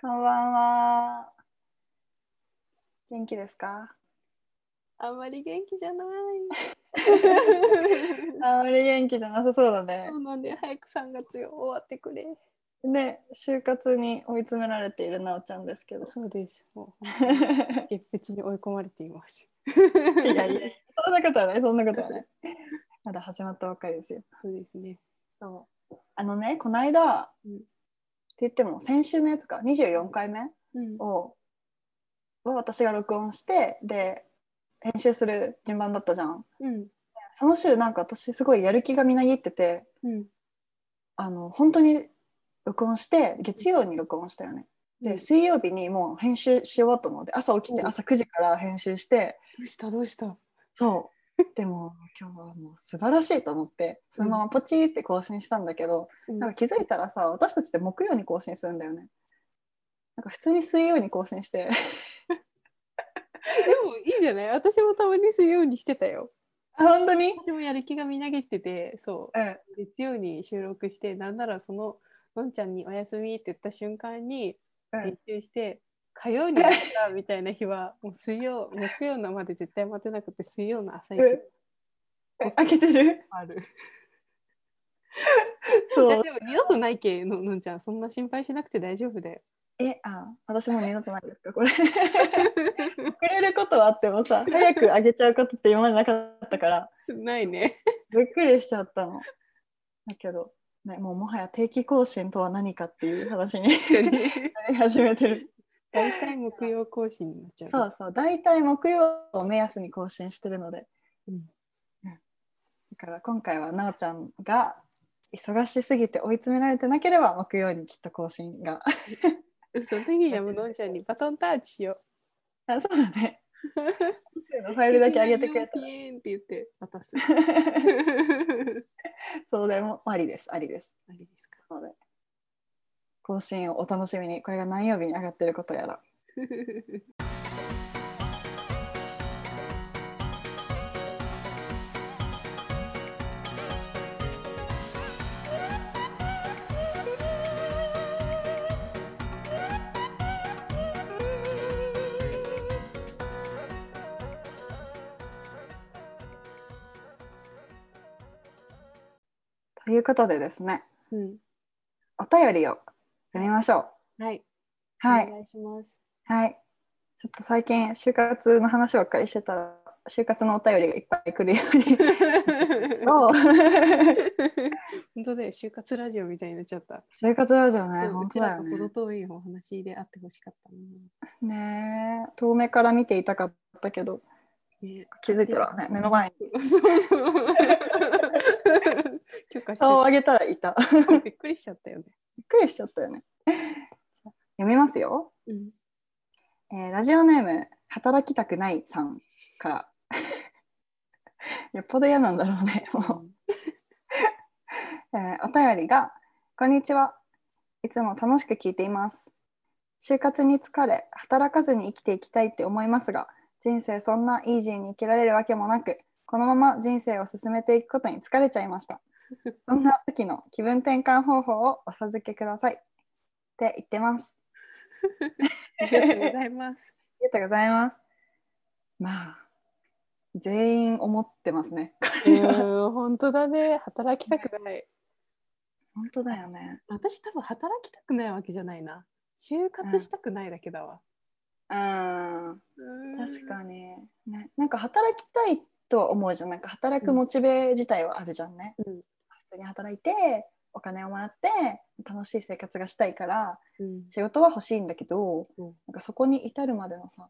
こんばんは。元気ですか？あんまり元気じゃない。あまり元気じゃなさそうだねそ。うなんで早く3月よ終わってくれ。ね、就活に追い詰められているなおちゃんですけど。そうです。もう月別に追い込まれています。いやいや、そんなことはない、そんなことはない。まだ始まったばっかりですよ。そうですね。そう。あのね、この間、うん言っても先週のやつか、24回目うん。をを私が録音して、で、編集する順番だったじゃん。うん。その週なんか私すごいやる気がみなぎってて、うん。あの本当に録音して月曜に録音したよね。で、うん水曜日にもう編集し終わったので朝起きてうん朝9時から編集してどうしたどうした？そう でも今日はもう素晴らしいと思ってそのままポチって更新したんだけど、うん。なんか気づいたらさ私たちって木曜に更新するんだよね。なんか普通に水曜に更新して。でもいいじゃない？私もたまに水曜にしてたよ。あ本当に？私もやる気がみなぎってて、そう。うん。月曜に収録して、なんならそののんちゃんにおやすみって言った瞬間にうん。編集して、火曜にやったみたいな日は、もう水曜、木曜のまで絶対待てなくて、水曜の朝一開けてる？ある。そうでも二度とないけののんちゃん、そんな心配しなくて大丈夫だよ。えあ私も二度とないですかこれ 遅れることはあってもさ早く上げちゃうことって今までなかったからないね。びっくりしちゃったの。だけど、ね、もうもはや定期更新とは何かっていう話に なり始めてる。大体木曜更新になっちゃう。そうそう、大体木曜を目安に更新してるので。うんだから今回はなおちゃんが忙しすぎて追い詰められてなければ木曜にきっと更新が。その時にはもうのんちゃんにバトンタッチしよあそうだね。う。ファイルだけ上げてくれたって言って渡す。そうでもありです、ありです。あれですか。ので更新をお楽しみに。これが何曜日に上がってることやら。ということでですね。うん。お便りを読みましょうはい。はいお願いします。はいちょっと最近就活の話ばっかりしてたら就活のお便りがいっぱい来るように 本当で就活ラジオみたいになっちゃった。就活ラジオね本当だよね程遠いお話であってほしかったな。ねえ遠目から見ていたかったけどね気づいたらね目の前にそうそう。許可して顔を上げたらいた びっくりしちゃったよね。びっくりしちゃったよね。読みますよ。うん。えーラジオネーム働きたくないさんから。よっぽど嫌なんだろうねもう、えーお便りが「こんにちは。いつも楽しく聞いています。就活に疲れ働かずに生きていきたいって思いますが人生そんなイージーに生きられるわけもなくこのまま人生を進めていくことに疲れちゃいましたそんな時の気分転換方法をお授けくださいって言ってます ありがとうございます。ありがとうございます。まあ、全員思ってますね。本当だね。働きたくない。本当だよね。私多分働きたくないわけじゃないな。就活したくないだけだわ。うん、うん確かに。ね、なんか働きたいとは思うじゃん。なんか働くモチベ自体はあるじゃんね。うん普通に働いて、お金をもらって、楽しい生活がしたいから、うん仕事は欲しいんだけど、うんなんかそこに至るまでのさ、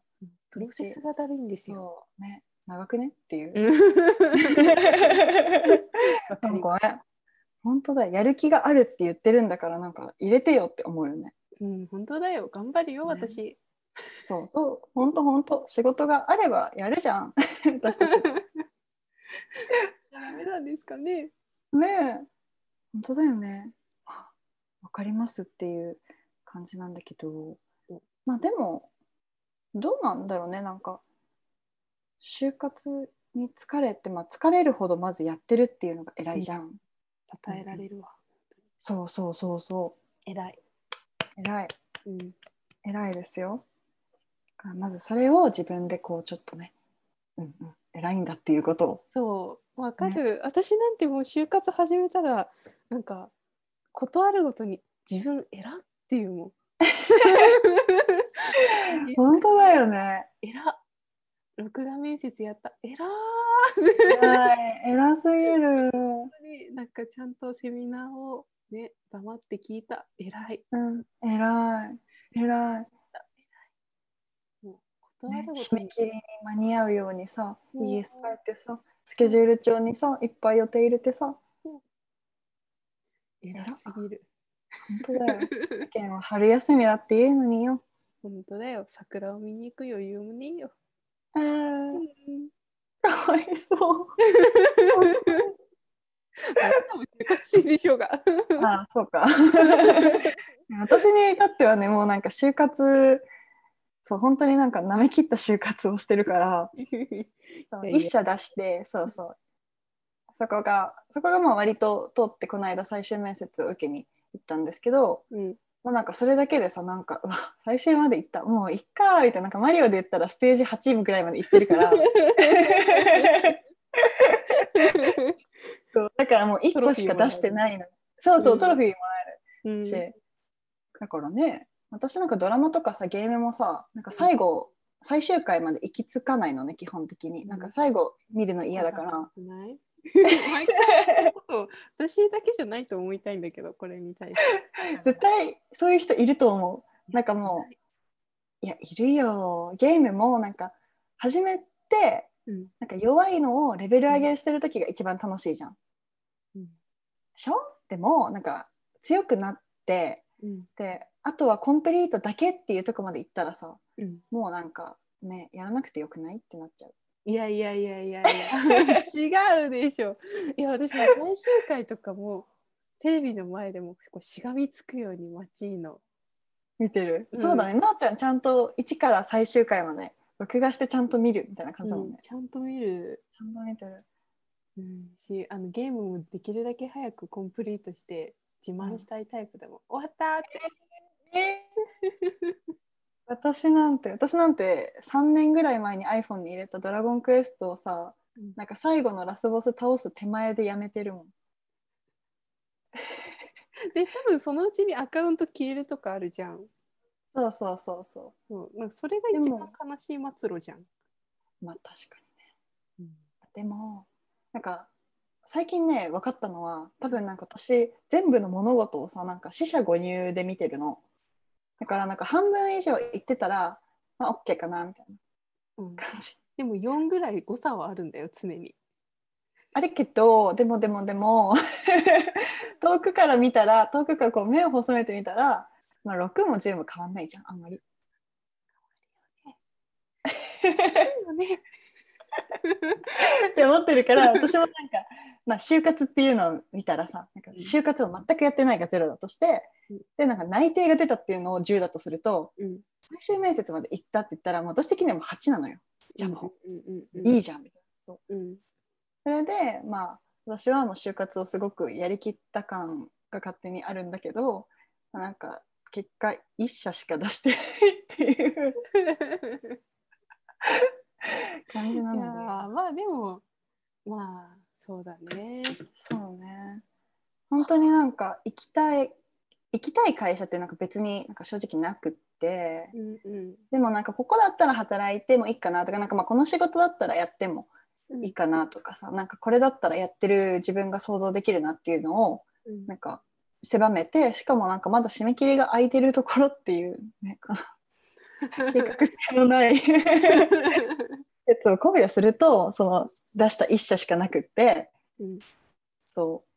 プロセスがだるいんですよ。ね、長くねっていう。わかりなんかね、本当だよ。やる気があるって言ってるんだから、なんか入れてよって思うよね。うん、本当だよ。頑張るよ、ね私。そうそう、本当本当仕事があればやるじゃん。私たち。ダメなんですかね。ねえ、本当だよね。あわかりますっていう感じなんだけどうん、まあでも、どうなんだろうね、なんか、就活に疲れて、まあ疲れるほどまずやってるっていうのが偉いじゃん。称えられるわ。そうそうそうそ偉い。う、偉い。うん。偉いですよ。あまずそれを自分でこうちょっとね、うんうん、偉いんだっていうことを。そうわかる、私なんてもう就活始めたらなんかことあるごとに自分偉っていうもん。本当だよね。偉録画面接やった。偉偉い。偉すぎる。いなんかちゃんとセミナーをね黙って聞いた。偉い。うん、偉い。偉い。もうことあね。締め切りに間に合うようにさ、うん ES 帰ってさ、スケジュール帳にさ、いっぱい予定入れてさ、偉すぎる。本当だよ。世間は春休みだって言うのによ。本当だよ。桜を見に行く余裕もねえよ、かわいそう。あなたも就活生でしょうが。ああ、そうか。私に至ってはね、もうなんか就活、そう、本当になんか舐め切った就活をしてるから、一社出して、そうそう。そこが、そこがまあ割と通ってこの間最終面接を受けに行ったんですけど、うん、もうなんかそれだけでさ、なんか、うわ、最終まで行った、もういっかみたいな、なんかマリオで言ったらステージ8ぐらいまで行ってるから、そうだからもう1個しか出してないの。そうそうう、ん。トロフィーもうん。し、だからね私なんかドラマとかさゲームもさなんか最後、最終回まで行き着かないのね基本的に。なんか最後見るの嫌だから、ない。毎回のこと私だけじゃないと思いたいんだけどこれに対して。絶対そういう人いると思う。なんかもういやいるよ。ゲームもなんか始めてうん。なんか弱いのをレベル上げしてる時が一番楽しいじゃん。うん。でしょ？でもなんか強くなってうん。であとはコンプリートだけっていうとこまで行ったらさうん。もうなんかねやらなくてよくないってなっちゃう。いやいやいやいや。い や違うでしょ。いや私も最終回とかもテレビの前でも結構しがみつくように待ちいの。見てる、うん。そうだね。なおちゃんちゃんと1から最終回まで録画してちゃんと見るみたいな感じだもんね、ちゃんと見る、ちゃんと見てる。うん、しあのゲームもできるだけ早くコンプリートして自慢したいタイプでも、終わったって 私なんて私なんて3年ぐらい前に iPhone に入れた「ドラゴンクエスト」をさうん。なんか最後のラスボス倒す手前でやめてるもん。で多分そのうちにアカウント消えるとかあるじゃん。そうそうそうそそう。なんかそれが一で番も悲しい末路じゃん、うまあ確かにうん。でもなんか最近ね分かったのは多分なんか私全部の物事をさなんか四捨五入で見てるのだからなんか半分以上言ってたらまあ OK かなみたいうん。な感じ。でも4ぐらい誤差はあるんだよ常に。あれけどでもでもでも 遠くから見たら遠くからこう目を細めてみたら、まあ、6も10も変わんないじゃんあんまり。ね って思ってるから私もなんか、まあ、就活っていうのを見たらさなんか就活を全くやってないがゼロだとして、うん。でなんか内定が出たっていうのを10だとするとうん。最終面接まで行ったって言ったらもう私的にはもう8なのよ。じゃあもう。いいじゃんみたいな。うん。それでまあ私はもう就活をすごくやりきった感が勝手にあるんだけどなんか結果1社しか出してないっていう 感じないのやでーまあでもまあそうだね。そうね。本当になんか行きたい行きたい会社ってなんか別になんか正直なくって。うんうん。でもなんかここだったら働いてもいいかなとかなんかまあこの仕事だったらやってもいいかなとかさなんかこれだったらやってる自分が想像できるなっていうのをうん。なんか狭めてしかもなんかまだ締め切りが空いてるところっていうね計画性のない やつを考慮するとその出した1社しかなくってうん。そう。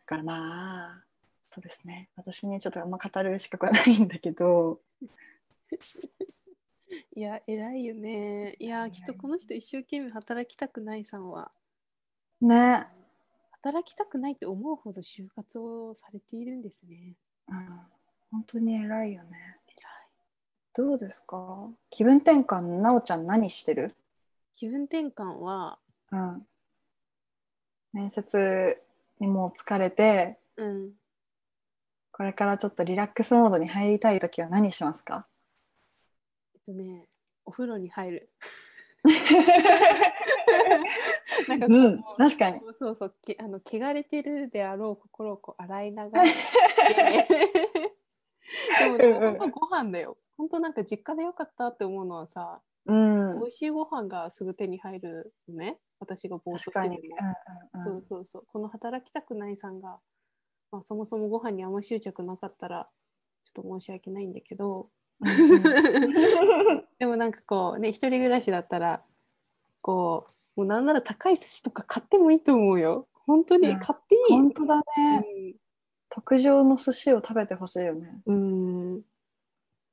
だからまあそうですね。私にちょっとあんま語る資格はないんだけど。いや偉いよね。いやきっとこの人一生懸命働きたくないさんは。ね、働きたくないって思うほど就活をされているんですねうん、本当に偉いよねどうですか？気分転換なおちゃん何してる？気分転換はうん。面接にもう疲れてうん。これからちょっとリラックスモードに入りたい時は何しますか？とね、お風呂に入る。なんかこううん確かに。そうそうきあの汚れてるであろう心をこう洗い流して でも本当ご飯だよ。本当なんか実家でよかったって思うのはさ、うん。美味しいご飯がすぐ手に入るのね。私がぼーっと確かに、してても、うんうん。そうそうそう。この働きたくないさんが、まあ、そもそもご飯にあんま執着なかったらちょっと申し訳ないんだけど。でもなんかこうね一人暮らしだったらこうもうなんなら高い寿司とか買ってもいいと思うよ。本当にうん。買っていい、本当だね、特上の寿司を食べてほしいよね。うん、うん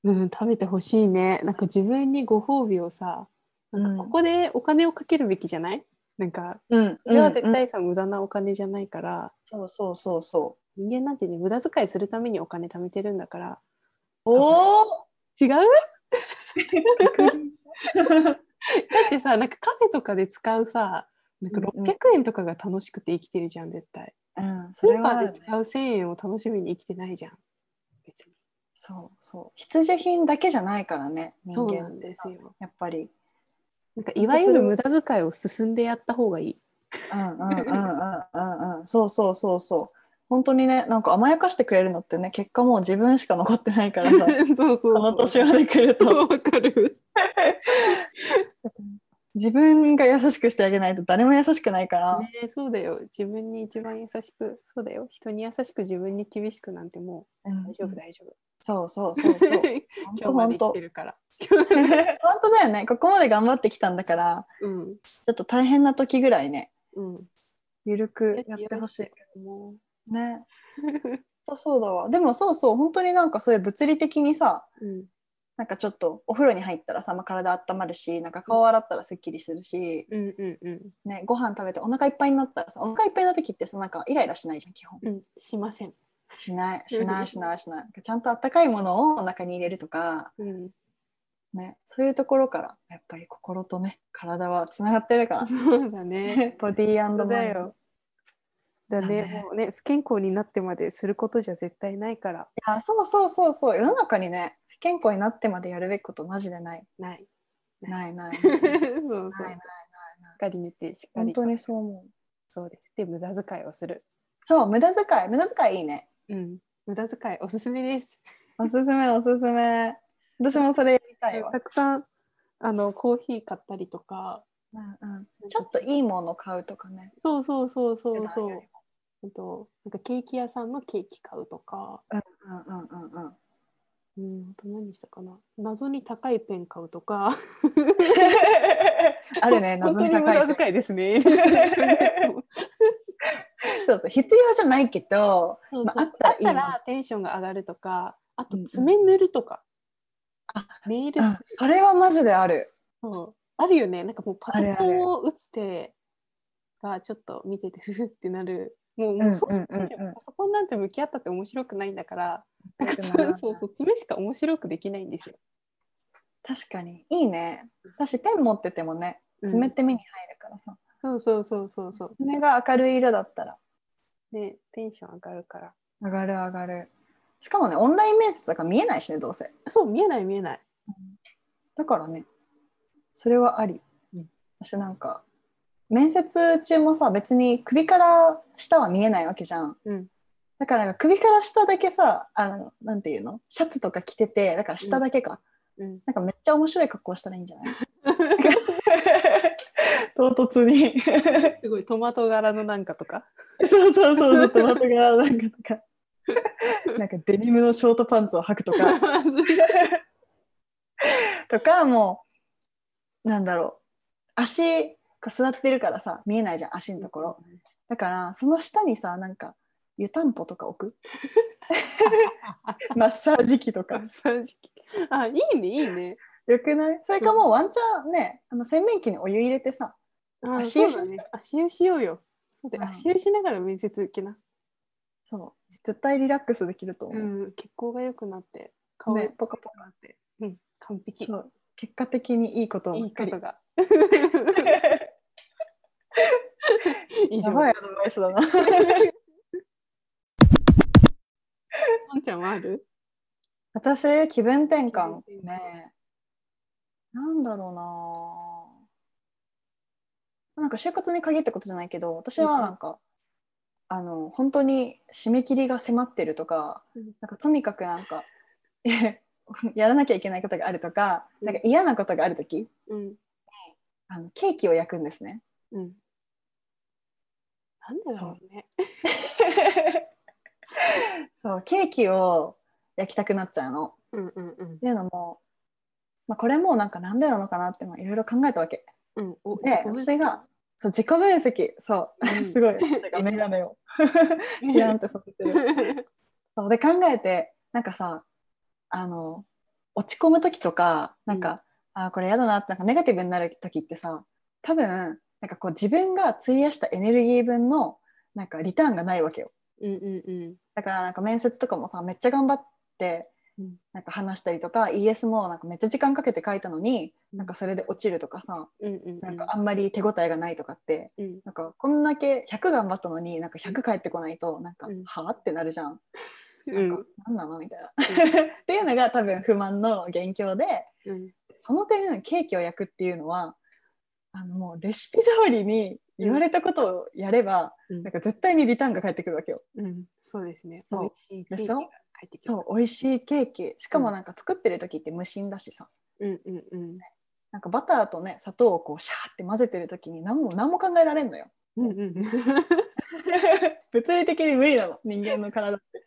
うん、食べてほしいね。なんか自分にご褒美をさなんかここでお金をかけるべきじゃない？なんかうん。それは絶うん対さ、無駄なお金じゃないから。そうそうそうそう。人間なんてね無駄遣いするためにお金貯めてるんだから。おお違う？だってさなんかカフェとかで使うさなんかうんうん600円とかが楽しくて生きてるじゃん絶対うん、スそれはで使う1000円を楽しみに生きてないじゃん。別に。そうそう。必需品だけじゃないからね人間ですよ。やっぱり。なんかいわゆる無駄遣いを進んでやった方がいい。うんうんうんうんうんうん。そうそうそうそう。本当にねなんか甘やかしてくれるのってね結果もう自分しか残ってないからさ。そうそうそう。この年まで来ると。わかる 自分が優しくしてあげないと誰も優しくないから、ねそうだよ。自分に一番優しくそうだよ。人に優しく自分に厳しくなんてもう大丈夫大丈夫。そうそうそうそう。今日まで生き本当てるから。本当。だよね。ここまで頑張ってきたんだから。うん。ちょっと大変な時ぐらいね。うん。ゆるくやってほしいも。ね。そうだわ。でもそうそう。本当になんかそういう物理的にさう、うん、なんかちょっとお風呂に入ったらさ、まあ、体温まるしなんか顔洗ったらすっきりするし、うんうんうん。ね、ご飯食べてお腹いっぱいになったらさお腹いっぱいな時ってさなんかイライラしないじゃん基本。うんしません。しないしないしないしない。ちゃんとあったかいものをお腹に入れるとか、うん。ね、そういうところからやっぱり心とね体はつながってるから。そうだね。ボディーマインド。だねだね。もうね不健康になってまですることじゃ絶対ないから。いやそうそうそうそう。世の中にね不健康になってまでやるべきことマジでない。ない。ないない。そうないそうないしない。っかり寝てしっかり本当にそう思う。そうです。で無駄遣いをする。そう無駄遣い。無駄遣いいいね。うん。無駄遣いおすすめです。おすすめおすすめ。私もそれやりたいわ。たくさんあのコーヒー買ったりとか。うんうん。ちょっといいもの買うとかね。そうそうそうそう普そうとなんかケーキ屋さんのケーキ買うとか。うんうんうんうんうんうんあと何したかな？謎に高いペン買うとか。あるね 本当に無謎に高い駄遣いですね。そうそう。必要じゃないけどまああったらテンションが上がるとかあとうん。うん爪塗るとか、あネイルうんそれはマジである。そう。あるよね。なんかもうパソコンを打つ手がちょっと見ててふふってなるもううんもうそうしうん。うんうんパソコンなんて向き合ったって面白くないんだから。なんかよくならな。いそうそう爪しか面白くできないんですよ。確かに。いいね。私ペン持っててもねうん。爪って目に入るからさ、そうそうそうそうそう。爪が明るい色だったら。ねテンション上がるから。上がる上がる。しかもねオンライン面接だから見えないしねどうせ。そう見えない見えない。だからねそれはあり、うん。私なんか面接中もさ別に首から下は見えないわけじゃん。うん。だから首から下だけさあのなんていうの？シャツとか着ててだから下だけか、うん。なんかめっちゃ面白い格好したらいいんじゃない？唐突に。すごいトマト柄のなんかとか？そうそうそうトマト柄なんかとか。なんかデニムのショートパンツを履くとか。とかもうなんだろう。足座ってるからさ見えないじゃん足のところだからその下にさなんか湯たんぽとか置く？マッサージ機とかマッサージ機あいいねいいね。よくない？それかもうワンチャンねあの洗面器にお湯入れてさあ足湯ね。足湯しようよ。そうでうん足湯しながら面接受けな。そう絶対リラックスできると思う、うん血行が良くなって顔ねがポカポカなって。うん完璧。そう結果的にいいことばいっかりいことが。以上。やばいアドバイスだな。ポンちゃんはある？私気分転換ね。なんだろうな。なんか就活に限ったことじゃないけど私はなんか、あの本当に締め切りが迫ってるとかうん。なんかとにかくなんか やらなきゃいけないことがあるとかうん。なんか嫌なことがある時うん。あのケーキを焼くんですね。うんなんでだろうね。そう。ケーキを焼きたくなっちゃうの。うんうんうん。っていうのも、まあ、これもなんかなんでなのかなってまあいろいろ考えたわけ。うんおで私がそう自己分析。そう、うん。すごい私が眼鏡を。キランってさせてる。そう。で考えてなんかさあの落ち込む時とかなんか、あーこれやだなってなんかネガティブになる時ってさ多分なんかこう自分が費やしたエネルギー分のなんかリターンがないわけよ。うんうんうん。だからなんか面接とかもさめっちゃ頑張ってうん。なんか話したりとか ES もなんかめっちゃ時間かけて書いたのにうん。なんかそれで落ちるとかさうんうんなんかあんまり手応えがないとかってうん。なんかこんだけ100頑張ったのになんか100返ってこないとなんかうんはあってなるじゃん。うん。なんか何なのみたいな。っていうのが多分不満の元凶でうん。その点ケーキを焼くっていうのはあのもうレシピ通りに言われたことをやれば、うん。なんか絶対にリターンが返ってくるわけよ。うん。そうですね。美味しいケーキが帰ってきたそう美味しいケーキ。しかもなんか作ってる時って無心だしさ。うん。うん。うん。なんかバターとね砂糖をこうシャーって混ぜてる時に何も何も考えられんのよ。うんうん。物理的に無理なの。人間の体って。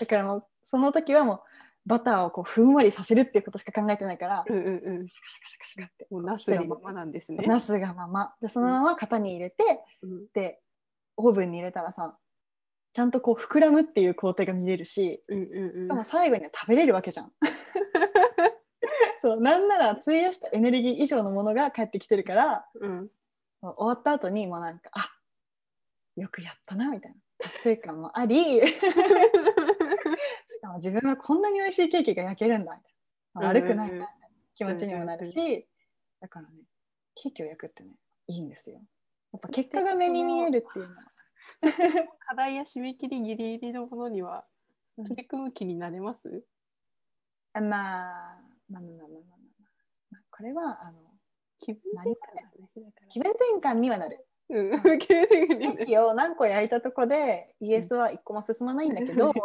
だからもうその時はもうバターをこうふんわりさせるっていうことしか考えてないから、うんうんうん。シャカシャカシャカシャカって。もうナスがままなんですね。なすがまま。でそのまま型に入れて、うん。でオーブンに入れたらさちゃんとこう膨らむっていう工程が見れるしうんうん。しかも最後には食べれるわけじゃん。そうなんなら費やしたエネルギー以上のものが返ってきてるからうん。終わった後にもうなんかあよくやったなみたいな達成感もあり しかも自分はこんなに美味しいケーキが焼けるんだ悪くないな気持ちにもなるしだからねケーキを焼くってねいいんですよ。やっぱ結果が目に見えるっていうのは。課題や締め切りギリギリのものにはうん取り組む気になれます？あまあまあまあまあまあまあまあこれはあの気分転換にはなる。ケーキを何個焼いたとこで ES は1個も進まないんだけど、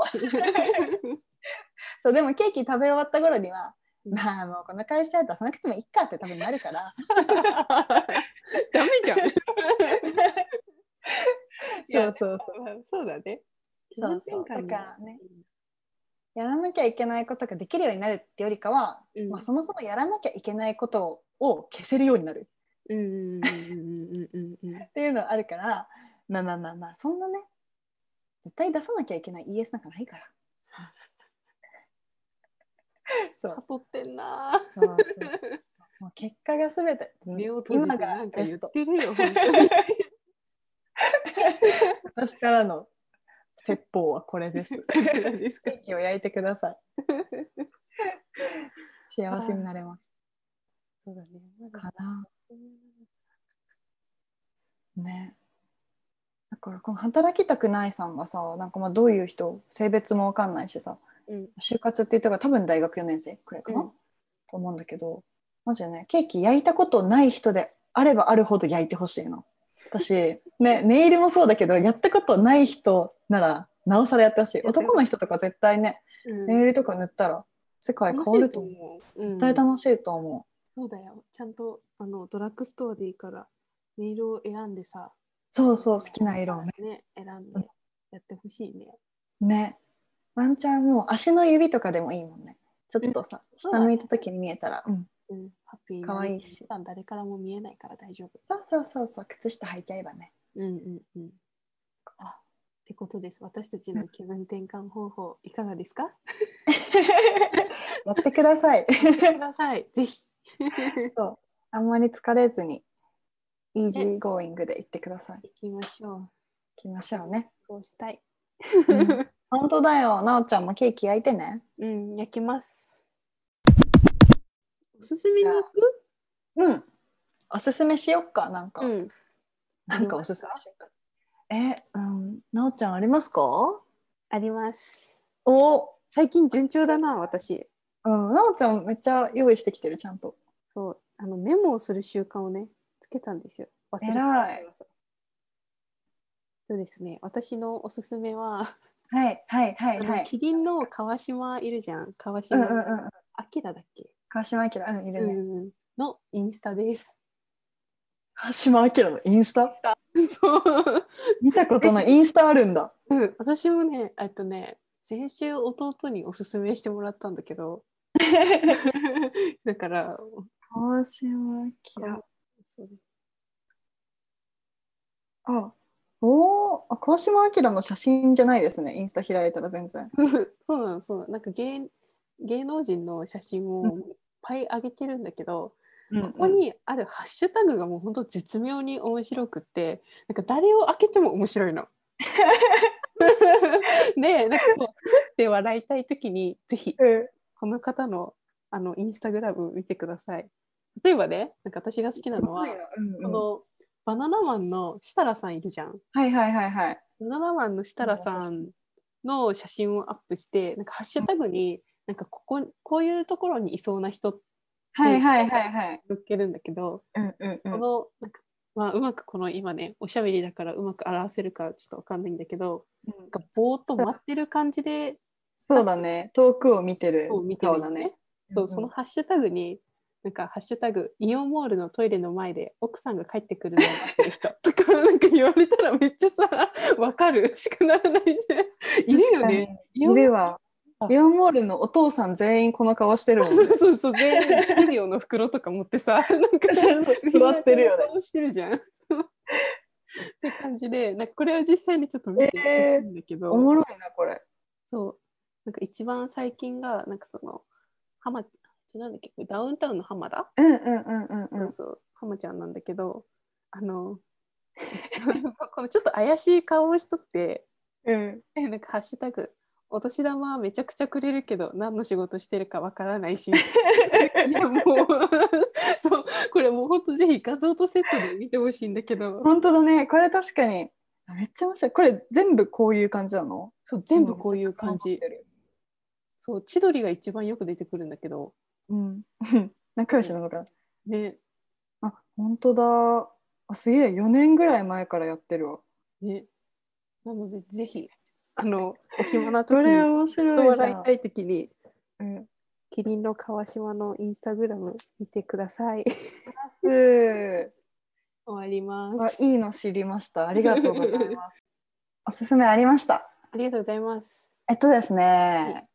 そうでもケーキ食べ終わった頃には、うん。まあもうこの会社出さなくてもいいかって多分なるから。ダメじゃん。そうそうそう。うそうだね。そうそう。だからね。やらなきゃいけないことができるようになるってよりかは、うん。まあ、そもそもやらなきゃいけないことを消せるようになるうんうんうんうんうんうんうんっていうのはあるからまあまあまあまあそんなね絶対出さなきゃいけない ES なんかないから。そう悟ってんなそうそうもう結果がすべて目を閉じて今がなんか言ってるよ私からの説法はこれです。ですかケーキを焼いてください。幸せになれます。そうだねかな。ね。だからこの働きたくないさんがさ、なんかまあどういう人、性別もわかんないしさ、うん。就活って言ったから多分大学4年生くらいかな、うん。と思うんだけど、マジでね、ケーキ焼いたことない人であればあるほど焼いてほしいの。私、ね、ネイルもそうだけど、やったことない人なら、なおさらやってほしい。男の人とか絶対ね、うん。ネイルとか塗ったら世界変わると思う。う。絶対楽しいと思そうだよ。ちゃんとあのドラッグストアでいいからネイルを選んでさう。そうそう、好きな色をね。ね選んでやってほしいねね。ワンチャンもう足の指とかでもいいもんね。ちょっとさ、そう下向いた時に見えたら、うん。うんハッピー可愛いし普段誰からも見えないから大丈夫そうそうそうそう、靴下履いちゃえばね。うんうんうんあってことです私たちの気分転換方法いかがですか？やってください。くださいぜひ そう。あんまり疲れずに、 easy going で行ってください。行きましょう行きましょうね。そうしたいうん本当だよ。なおちゃんもケーキ焼いてね。うん焼きますおすすめに行くうん。おすすめしよっか、なんか。うんなんかおすすめしよっか。え、うん、なおちゃんありますか？ありますお最近順調だな私うん、なおちゃんめっちゃ用意してきてる、ちゃんと。そうあのメモをする習慣をねつけたんですよ。忘れいそうですね私のおすすめは、はいはいはいはい。キリンの川島いるじゃん川うん島うんうん。明だっけ、川島明うんいるね。うんうんのインスタです。川島明のインスタ？そう見たことないインスタあるんだ。うん、私もね、えっとね、先週弟におすすめしてもらったんだけど、だから、川島明。あ、おお、あ川島明の写真じゃないですね。インスタ開いたら全然。そうなの、そうなの。なんか芸芸能人の写真をうんいっぱい上げてるんだけど、うんここにあるハッシュタグがもう本当絶妙に面白くって、なんか誰を開けても面白いの。で、なんかこう、ふって笑いたいときに、ぜひ、うんこの方のあのインスタグラム見てください。例えばね、なんか私が好きなのは、うんうんこのバナナマンの設楽さんいるじゃん。はいはいはいはい。バナナマンの設楽さんの写真をアップして、なんかハッシュタグに、なんかこここういうところにいそうな人はいはいはいはい。載っけるんだけど、うんうんうん。このなんか、まあ、うまくこの今ねおしゃべりだからうまく表せるかちょっとわかんないんだけどなんかぼーっと待ってる感じでそうだね。遠くを見てるこう見てる顔だね。そうそのハッシュタグになんかハッシュタグイオンモールのトイレの前で奥さんが帰ってくるのを待ってる人とか なんか言われたらめっちゃさわかるしかならないしいるよね。いるわあ。イオンモールのお父さん全員この顔してるもんね。そうそうそう全員ビデオの袋とか持ってさ なんか座ってるよね顔してるじゃん。って感じでなんかこれは実際にちょっと見てほしいんだけど、おもろいな、これ。そうなんか一番最近がなんかその浜なんだっけ？ダウンタウンの浜田、うんうんうんうんうん。そうそう浜ちゃんなんだけどあの このちょっと怪しい顔をしとってうん。えなんかハッシュタグお年玉はめちゃくちゃくれるけど何の仕事してるかわからないし いやもう そうこれもうほんとぜひ画像とセットで見てほしいんだけど本当だね。これ確かに。めっちゃ面白い。これ全部こういう感じなの？そう全部こういう感じそう千鳥が一番よく出てくるんだけどうん。仲良しなのかな。ねあ、本当だ。あ、すげえ。4年ぐらい前からやってるわ。ねなのでぜひあのお暇なこ時にれ面と白いじゃん笑いた。い時にうん。キリンの川島のインスタグラム見てくださいす終わりまあすいいの知りました。ありがとうございます。おすすめありました？ありがとうございますえっとですね、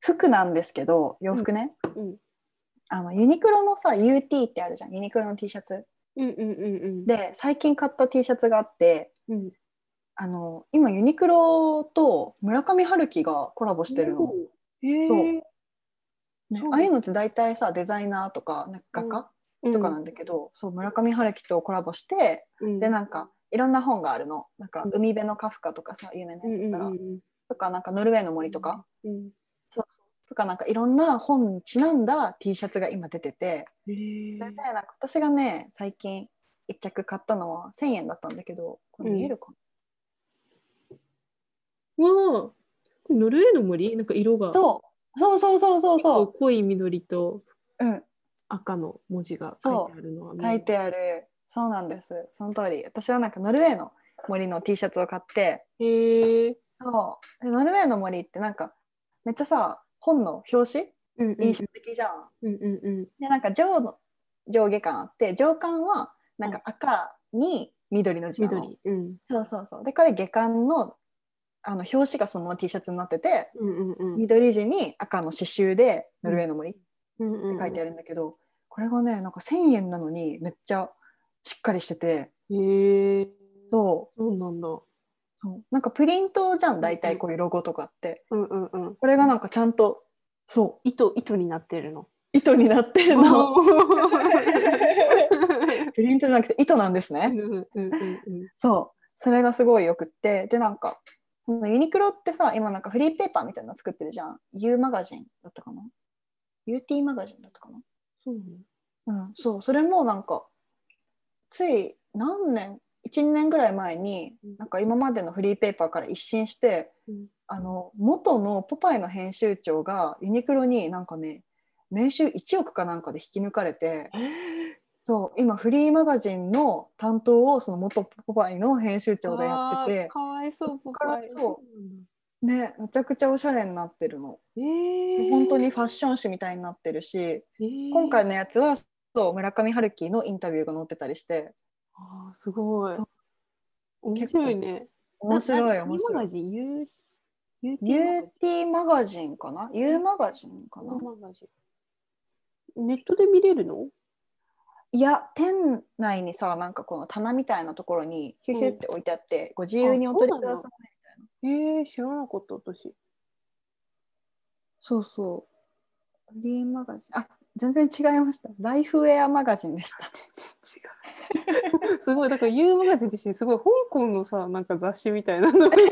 服なんですけど、洋服ね。うんあのユニクロのさ、UT ってあるじゃん。ユニクロの T シャツ。うんうんうんうん。で、最近買った T シャツがあって、うん。あの今ユニクロと村上春樹がコラボしてるの。そう。ねああいうのって大体さデザイナーとかなん。か画家とかなんだけど、そう村上春樹とコラボして、うん。でなんかいろんな本があるの。なんかうん。海辺のカフカとかさ有名なうんうんやつだったら、うんとかなんかノルウェーの森とか、うん。そうそうとかなんかいろんな本にちなんだ T シャツが今出てて、それでなんか私がね最近一着買ったのは1000円だったんだけどこれ見えるかわあ。これノルウェーの森？なんか色が。な、そうそうそうそうそう。そ濃い緑とう、うん、赤の文字が書いてあるのは見える。書いてある。そうなんです。その通り。私はなんかノルウェーの森の T シャツを買って。へえそう。でノルウェーの森ってなんかめっちゃさ本の表紙？うんうん印象的じゃん。うんうんうん。でなんか上の上下巻あって上巻はなんか赤に緑の字なの。緑。うん。そうそうそう。でこれ下巻のあの表紙がそのまま T シャツになっててうんうんうん。緑地に赤の刺繍で「ノルウェーの森」ってうんうん書いてあるんだけど、これがねなんか1,000円なのにめっちゃしっかりしてて。へえ。そう。そうなんだなんかプリントじゃん大体こういうロゴとかって。うんうんうん。これがなんかちゃんとそう。糸糸になってるの。糸になってるの。プリントじゃなくて糸なんですね、うんうんうんうんそう。それがすごいよくって。でなんかユニクロってさ今なんかフリーペーパーみたいなの作ってるじゃん。U マガジンだったかな？UT マガジンだったかな？そううん。そう。それもなんかつい何年12年ぐらい前にうん。なんか今までのフリーペーパーから一新してうん。あの元の「ポパイ」の編集長がユニクロになんかね年収1億かなんかで引き抜かれてそう今フリーマガジンの担当をその元ポパイの編集長がやっててかわいそうポパイ。そねめちゃくちゃおしゃれになってるの。えー、本当にファッション誌みたいになってるし、えー。今回のやつはそう村上春樹のインタビューが載ってたりしてあーすごい。面白いね。面白い面白い。マガジン？U UT マガジン？かな ?U マガジンかな？マガジン。ネットで見れるの？いや店内にさなんかこの棚みたいなところにヒュヒュって置いてあって、ご自由にお取りくださいみたいな。えー、知らなかった私。そうそう。フリーマガジン。あ全然違いました。ライフウェアマガジンでした。違う。すごい。だから U マガジンってしすごい香港のさなんか雑誌みたいなのがさ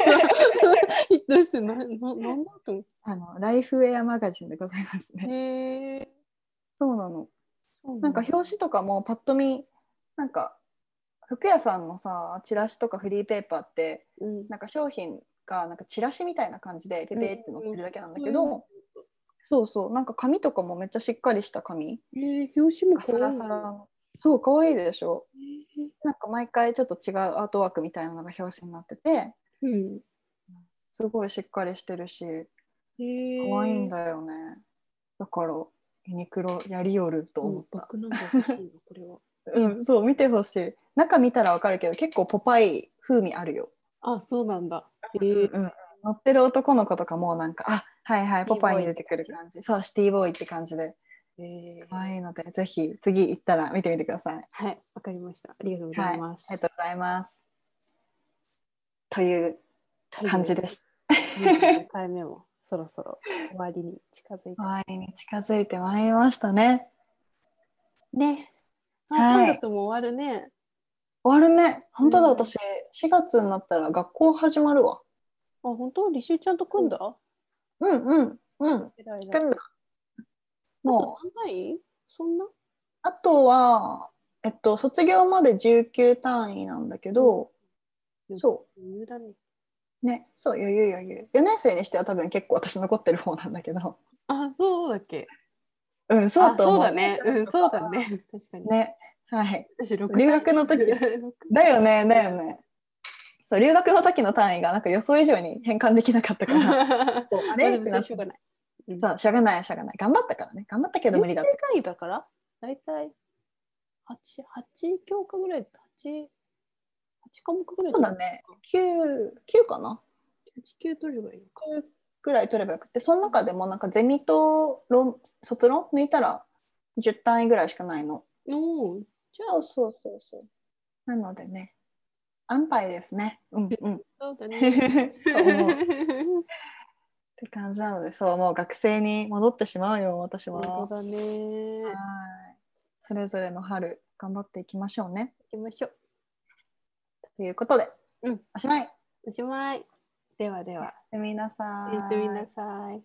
ヒットしてなななんだと思っあのライフウェアマガジンでございますてねへえそうなのなんか表紙とかもパッと見なんか服屋さんのさチラシとかフリーペーパーってうん。なんか商品がなんかチラシみたいな感じでペペって載ってるだけなんだけうん。ど、そうそう。なんか紙とかもめっちゃしっかりした紙えー、表紙も可サ愛いそう可愛いでしょ。えー。なんか毎回ちょっと違うアートワークみたいなのが表紙になってて。うん。すごいしっかりしてるしえー、可愛いんだよね、だからユニクロやりよるとうん思った、バックナンバー欲しいなこれは。うん、そう見てほしい。中見たらわかるけど結構ポパイ風味あるよ、あそうなんだ。えうんー、うん、乗ってる男の子とかもなんかあはいはいポパイに出てくる感じ。そうシティボーイって感じで。えー。可愛いのでぜひ次行ったら見てみてください。はいわかりました。ありがとうございます、ありがとうございます。という感じです。2回目も そろそろ終わりに近づいて。終わりに近づいてまいりましたね。ね。あ、はい。3月も終わるね。終わるね。本当だ、うん。私4月になったら学校始まるわ。あ、本当？履修ちゃんと組んだ、うんうんうん。もう。そんな？あとはえっと卒業まで19単位なんだけど、そ余裕だね。うねそう余裕余裕。4年生にしては多分結構私残ってる方なんだけど。あ、そうだっけ？うんそうだと思う。あそうだね。うん、そうだね。確かに。ねはい。私6留学の時。だよねだよねそう留学の時の単位がなんか予想以上に変換できなかったから ああれってなっしょうがない。うん。そうしょうがないしょうがない。頑張ったからね。頑張ったけど無理だった。単位だから？大体8、8教科ぐらい、8、8科目ぐらいそうだね。9 9かな？8、9取ればいいのか。9ぐらい取ればよくてその中でもなんかゼミと論卒論抜いたら10単位ぐらいしかないの。じゃあそうそうそう。なのでね安牌ですね。うんうん。そうだね。って感じなのでそうもう学生に戻ってしまうよ私は。本当だね。はい。それぞれの春頑張っていきましょうね。行きましょう。ということで、うん。おしまい。おしまい。ではでは、おやすみなさい。おやすみなさい。